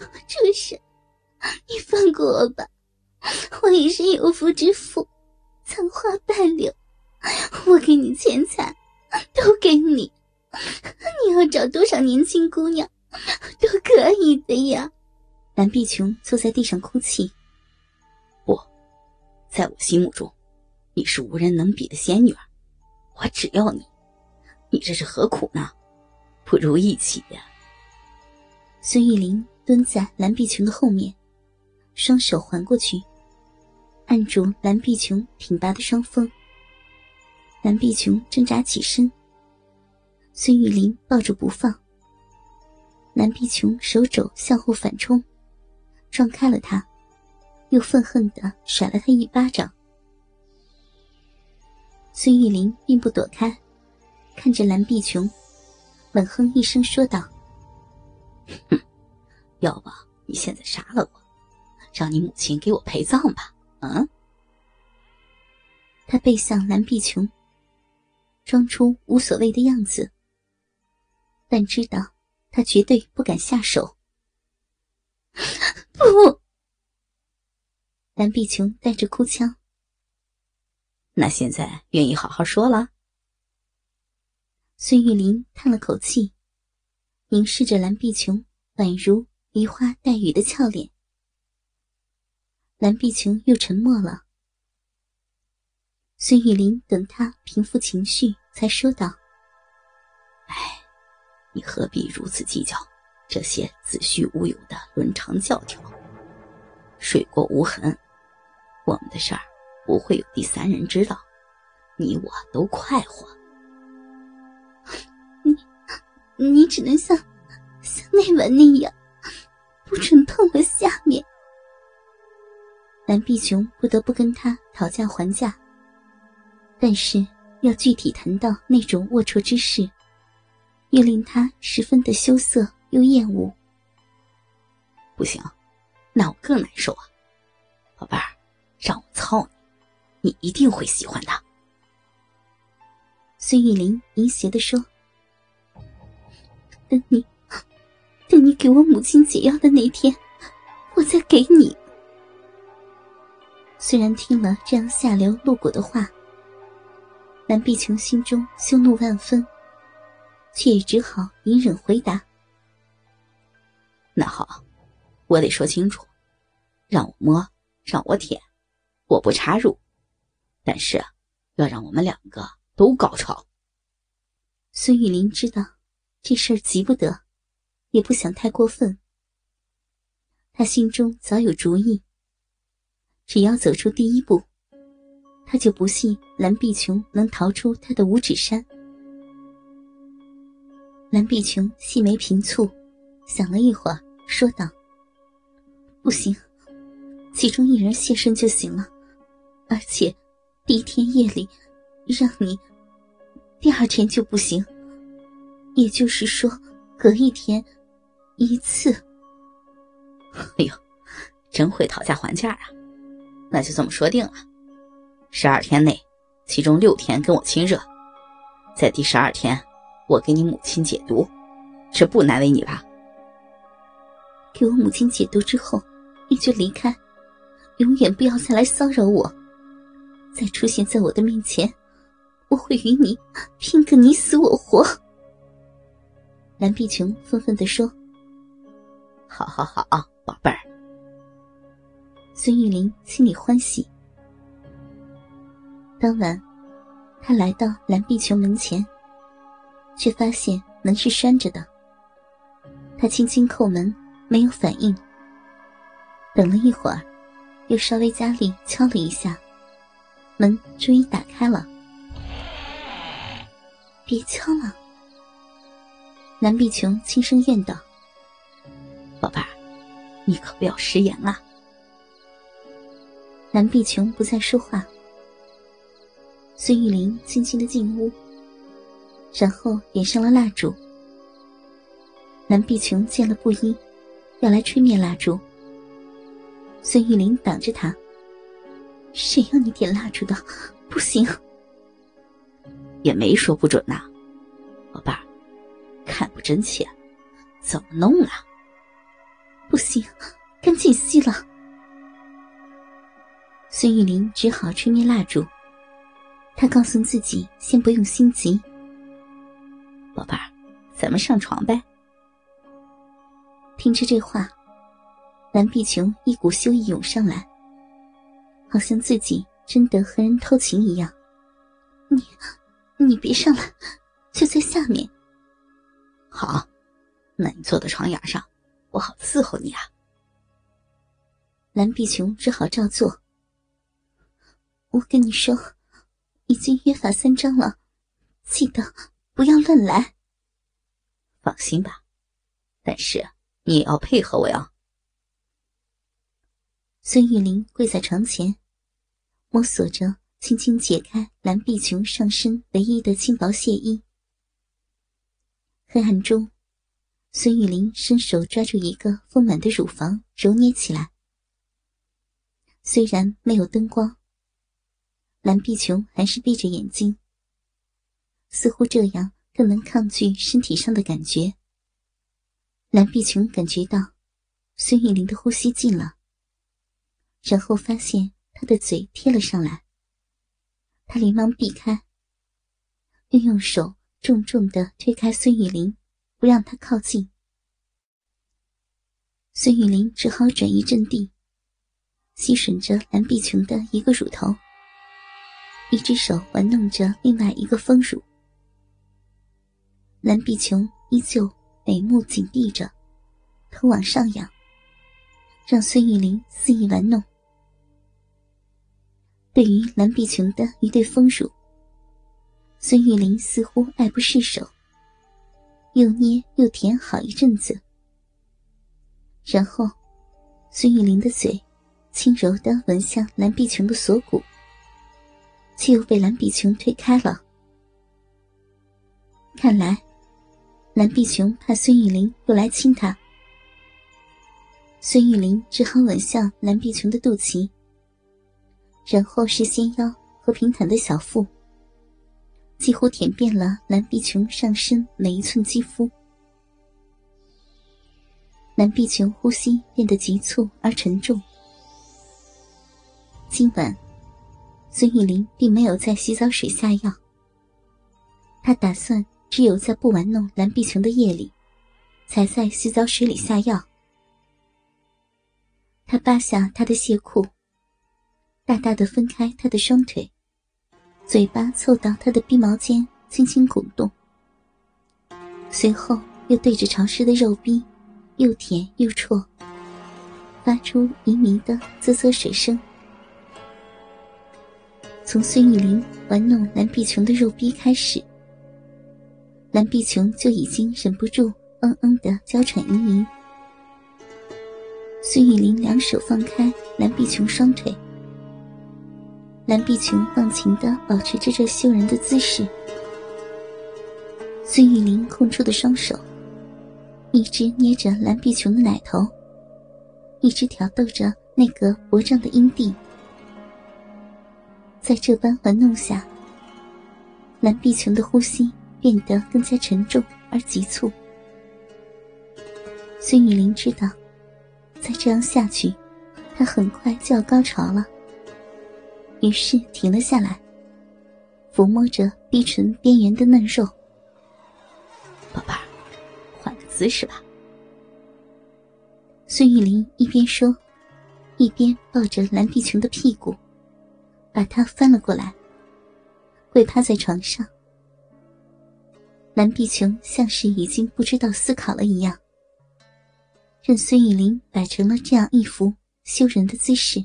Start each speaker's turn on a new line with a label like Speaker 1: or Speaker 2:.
Speaker 1: 畜生，你放过我吧！我也是有夫之妇，残花败柳，我给你钱财，都给你。你要找多少年轻姑娘，都可以的呀。
Speaker 2: 蓝碧琼坐在地上哭泣。
Speaker 3: 不，在我心目中，你是无人能比的仙女儿，我只要你。你这是何苦呢？不如一起。
Speaker 2: 孙玉玲蹲在蓝碧琼的后面，双手环过去，按住蓝碧琼挺拔的双峰。蓝碧琼挣扎起身。孙玉玲抱住不放，蓝碧琼手肘向后反冲，撞开了他，又愤恨的甩了他一巴掌。孙玉玲并不躲开，看着蓝碧琼，冷哼一声说道：“
Speaker 3: 哼，要不你现在杀了我，让你母亲给我陪葬吧？”嗯。
Speaker 2: 他背向蓝碧琼，装出无所谓的样子。但知道，他绝对不敢下手。
Speaker 1: 不，
Speaker 2: 蓝碧琼带着哭腔。
Speaker 3: 那现在愿意好好说了？
Speaker 2: 孙玉林叹了口气，凝视着蓝碧琼宛如梨花带雨的俏脸。蓝碧琼又沉默了。孙玉林等他平复情绪，才说道：“
Speaker 3: 哎。”你何必如此计较这些子虚乌有的伦常教条？水过无痕，我们的事儿不会有第三人知道，你我都快活。
Speaker 1: 你，你只能像像那晚那样，不准碰我下面。
Speaker 2: 蓝碧琼不得不跟他讨价还价，但是要具体谈到那种龌龊之事。又令他十分的羞涩又厌恶。
Speaker 3: 不行，那我更难受啊！宝贝儿，让我操你，你一定会喜欢的。
Speaker 2: 孙玉玲淫邪的说：“
Speaker 1: 等你，你给我母亲解药的那天，我再给你。”
Speaker 2: 虽然听了这样下流露骨的话，蓝碧琼心中羞怒万分。却也只好隐忍回答：“
Speaker 3: 那好，我得说清楚，让我摸，让我舔，我不插入，但是要让我们两个都高潮。”
Speaker 2: 孙玉林知道这事儿急不得，也不想太过分。他心中早有主意，只要走出第一步，他就不信蓝碧琼能逃出他的五指山。蓝碧琼细眉平蹙，想了一会儿，说道：“不行，其中一人现身就行了。而且，第一天夜里让你，第二天就不行。也就是说，隔一天一次。”
Speaker 3: 哎呦，真会讨价还价啊！那就这么说定了，十二天内，其中六天跟我亲热，在第十二天。我给你母亲解毒，这不难为你吧？
Speaker 2: 给我母亲解毒之后，你就离开，永远不要再来骚扰我。再出现在我的面前，我会与你拼个你死我活。蓝碧琼愤愤地说：“
Speaker 3: 好好好，宝贝儿。”
Speaker 2: 孙玉玲心里欢喜。当晚，他来到蓝碧琼门前。却发现门是拴着的。他轻轻叩门，没有反应。等了一会儿，又稍微加力敲了一下，门终于打开了。别敲了，南碧琼轻声怨道：“，
Speaker 3: 你可不要食言啊！”
Speaker 2: 南碧琼不再说话。孙玉玲轻轻的进屋。然后点上了蜡烛。南碧琼见了布衣，要来吹灭蜡烛。孙玉玲挡着他：“谁要你点蜡烛的？不行。”
Speaker 3: 也没说不准呐，宝贝儿，看不真切，怎么弄啊？
Speaker 2: 不行，赶紧吸了。孙玉玲只好吹灭蜡烛。她告诉自己，先不用心急。
Speaker 3: 宝贝儿，咱们上床呗。
Speaker 2: 听着这话，蓝碧琼一股羞意涌上来，好像自己真的和人偷情一样。你，你别上来，就在下面。
Speaker 3: 好，那你坐到床沿上，我好伺候你啊。
Speaker 2: 蓝碧琼只好照做。我跟你说，已经约法三章了，记得不要乱来。
Speaker 3: 放心吧，但是你也要配合我哟。
Speaker 2: 孙玉玲跪在床前，摸索着，轻轻解开蓝碧琼上身唯一的轻薄亵衣。黑暗中，孙玉玲伸手抓住一个丰满的乳房，揉捏起来。虽然没有灯光。蓝碧琼还是闭着眼睛，似乎这样更能抗拒身体上的感觉。蓝碧琼感觉到孙玉玲的呼吸近了，然后发现她的嘴贴了上来，她连忙避开，又用手重重的推开孙玉玲，不让他靠近。孙玉玲只好转移阵地，吸吮着蓝碧琼的一个乳头。一只手玩弄着另外一个丰乳，蓝碧琼依旧眉目紧闭着，头往上仰，让孙玉玲肆意玩弄。对于蓝碧琼的一对丰乳，孙玉玲似乎爱不释手，又捏又舔好一阵子，然后，孙玉玲的嘴轻柔的吻向蓝碧琼的锁骨。却又被蓝碧琼推开了。看来，蓝碧琼怕孙玉玲又来亲她。孙玉玲只好吻向蓝碧琼的肚脐，然后是纤腰和平坦的小腹，几乎舔遍了蓝碧琼上身每一寸肌肤。蓝碧琼呼吸变得急促而沉重。今晚。孙玉玲并没有在洗澡水下药，他打算只有在不玩弄蓝碧琼的夜里，才在洗澡水里下药。他扒下她的亵裤，大大的分开她的双腿，嘴巴凑到他的鼻毛间，轻轻鼓动，随后又对着潮湿的肉壁，又舔又啜，发出迷迷的啧啧水声。从孙玉玲玩弄蓝碧琼的肉逼开始，蓝碧琼就已经忍不住嗯嗯的娇喘盈盈。孙玉玲两手放开蓝碧琼双腿，蓝碧琼忘情的保持着这羞人的姿势。孙玉玲空出的双手，一只捏着蓝碧琼的奶头，一只挑逗着那个薄胀的阴蒂。在这般玩弄下，蓝碧琼的呼吸变得更加沉重而急促。孙雨林知道，再这样下去，他很快就要高潮了。于是停了下来，抚摸着逼唇边缘的嫩肉。
Speaker 3: 宝贝儿，换个姿势吧。
Speaker 2: 孙玉玲一边说，一边抱着蓝碧琼的屁股。把他翻了过来，跪趴在床上。蓝碧琼像是已经不知道思考了一样，任孙玉林摆成了这样一副羞人的姿势。